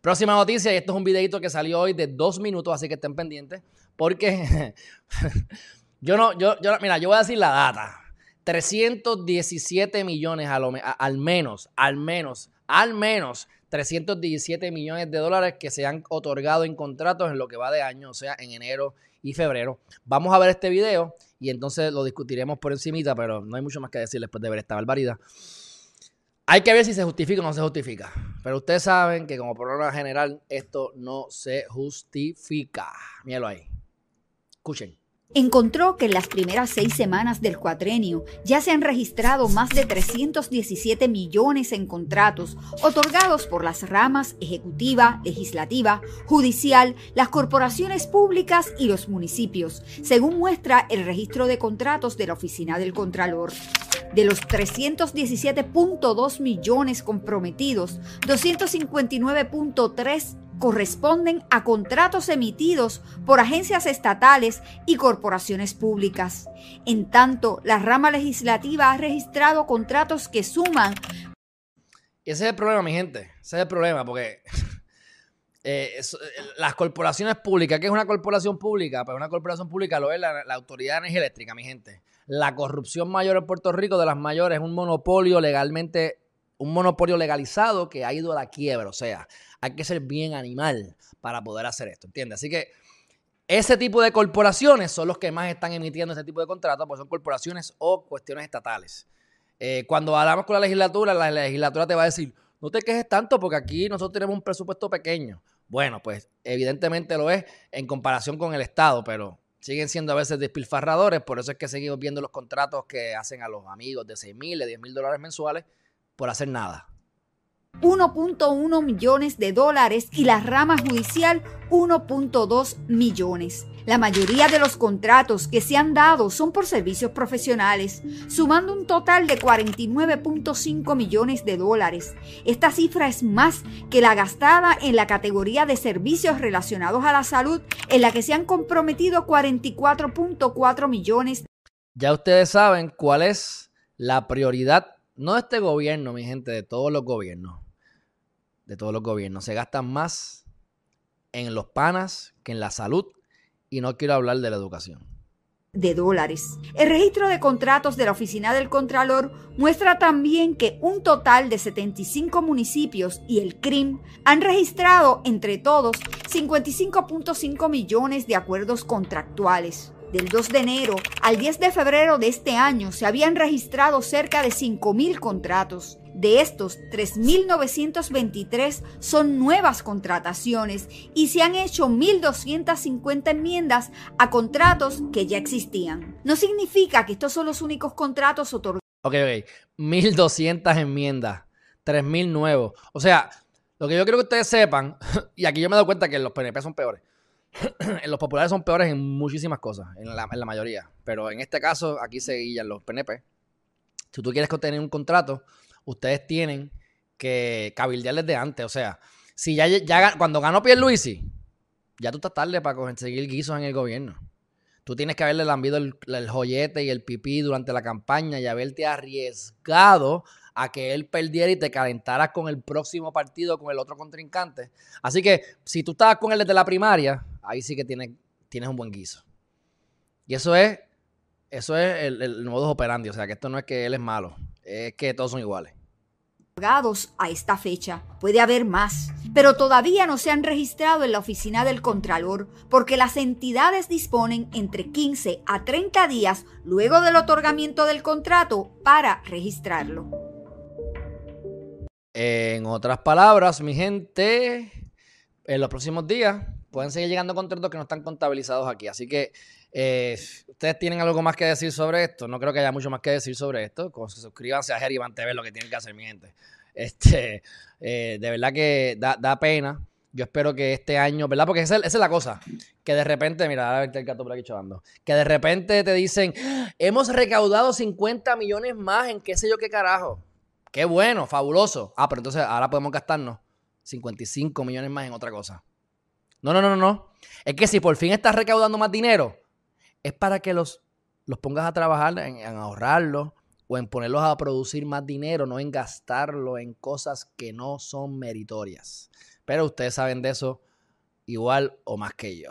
Próxima noticia, y esto es un videito que salió hoy de dos minutos, así que estén pendientes, porque yo no, yo, yo, mira, yo voy a decir la data. 317 millones al menos, al menos, al menos 317 millones de dólares que se han otorgado en contratos en lo que va de año, o sea, en enero y febrero. Vamos a ver este video y entonces lo discutiremos por encimita, pero no hay mucho más que decir después de ver esta barbaridad. Hay que ver si se justifica o no se justifica. Pero ustedes saben que como problema general esto no se justifica. Míralo ahí. Escuchen encontró que en las primeras seis semanas del cuatrenio ya se han registrado más de 317 millones en contratos otorgados por las ramas ejecutiva, legislativa, judicial, las corporaciones públicas y los municipios, según muestra el registro de contratos de la Oficina del Contralor. De los 317.2 millones comprometidos, 259.3 corresponden a contratos emitidos por agencias estatales y corporaciones públicas. En tanto, la rama legislativa ha registrado contratos que suman... ese es el problema, mi gente. Ese es el problema, porque eh, eh, las corporaciones públicas, ¿qué es una corporación pública? Pues una corporación pública lo es la, Autoridad de Energía Eléctrica, mi gente. La corrupción mayor en Puerto Rico de las mayores es un monopolio legalmente un monopolio legalizado que ha ido a la quiebra. O sea, hay que ser bien animal para poder hacer esto, ¿entiendes? Así que ese tipo de corporaciones son los que más están emitiendo este tipo de contratos, pues son corporaciones o cuestiones estatales. Eh, cuando hablamos con la legislatura, la legislatura te va a decir, no te quejes tanto porque aquí nosotros tenemos un presupuesto pequeño. Bueno, pues evidentemente lo es en comparación con el Estado, pero siguen siendo a veces despilfarradores, por eso es que seguimos viendo los contratos que hacen a los amigos de 6 mil, de 10 mil dólares mensuales por hacer nada. 1.1 millones de dólares y la rama judicial 1.2 millones. La mayoría de los contratos que se han dado son por servicios profesionales, sumando un total de 49.5 millones de dólares. Esta cifra es más que la gastada en la categoría de servicios relacionados a la salud, en la que se han comprometido 44.4 millones. Ya ustedes saben cuál es la prioridad no de este gobierno, mi gente, de todos los gobiernos. De todos los gobiernos. Se gastan más en los panas que en la salud. Y no quiero hablar de la educación. De dólares. El registro de contratos de la Oficina del Contralor muestra también que un total de 75 municipios y el CRIM han registrado entre todos 55.5 millones de acuerdos contractuales. Del 2 de enero al 10 de febrero de este año se habían registrado cerca de 5.000 contratos. De estos, 3.923 son nuevas contrataciones y se han hecho 1.250 enmiendas a contratos que ya existían. No significa que estos son los únicos contratos otorgados. Ok, ok. 1.200 enmiendas, 3.000 nuevos. O sea, lo que yo quiero que ustedes sepan, y aquí yo me doy cuenta que los PNP son peores los populares son peores en muchísimas cosas, en la, mayoría. Pero en este caso, aquí se guían los PNP. Si tú quieres obtener un contrato, ustedes tienen que cabildear desde antes. O sea, si ya, ya cuando ganó Pierluisi, ya tú estás tarde para conseguir guisos en el gobierno. Tú tienes que haberle lambido el, joyete y el pipí durante la campaña y haberte arriesgado a que él perdiera y te calentaras con el próximo partido, con el otro contrincante. Así que si tú estabas con él desde la primaria, ahí sí que tienes, tienes un buen guiso. Y eso es, eso es el, el modus operandi, o sea que esto no es que él es malo, es que todos son iguales a esta fecha. Puede haber más, pero todavía no se han registrado en la oficina del Contralor porque las entidades disponen entre 15 a 30 días luego del otorgamiento del contrato para registrarlo. En otras palabras, mi gente, en los próximos días pueden seguir llegando contratos que no están contabilizados aquí. Así que eh, ustedes tienen algo más que decir sobre esto. No creo que haya mucho más que decir sobre esto. suscríbanse a Jerry Van TV, lo que tienen que hacer, mi gente. Este, eh, de verdad que da, pena. Yo espero que este año, ¿verdad? Porque esa, es la cosa. Que de repente, mira, a ver el gato por aquí chavando. Que de repente te dicen, hemos recaudado 50 millones más en qué sé yo qué carajo. Qué bueno, fabuloso. Ah, pero entonces ahora podemos gastarnos 55 millones más en otra cosa. No, no, no, no. Es que si por fin estás recaudando más dinero, es para que los, los pongas a trabajar en, ahorrarlo, o en ponerlos a producir más dinero, no en gastarlo en cosas que no son meritorias. Pero ustedes saben de eso igual o más que yo.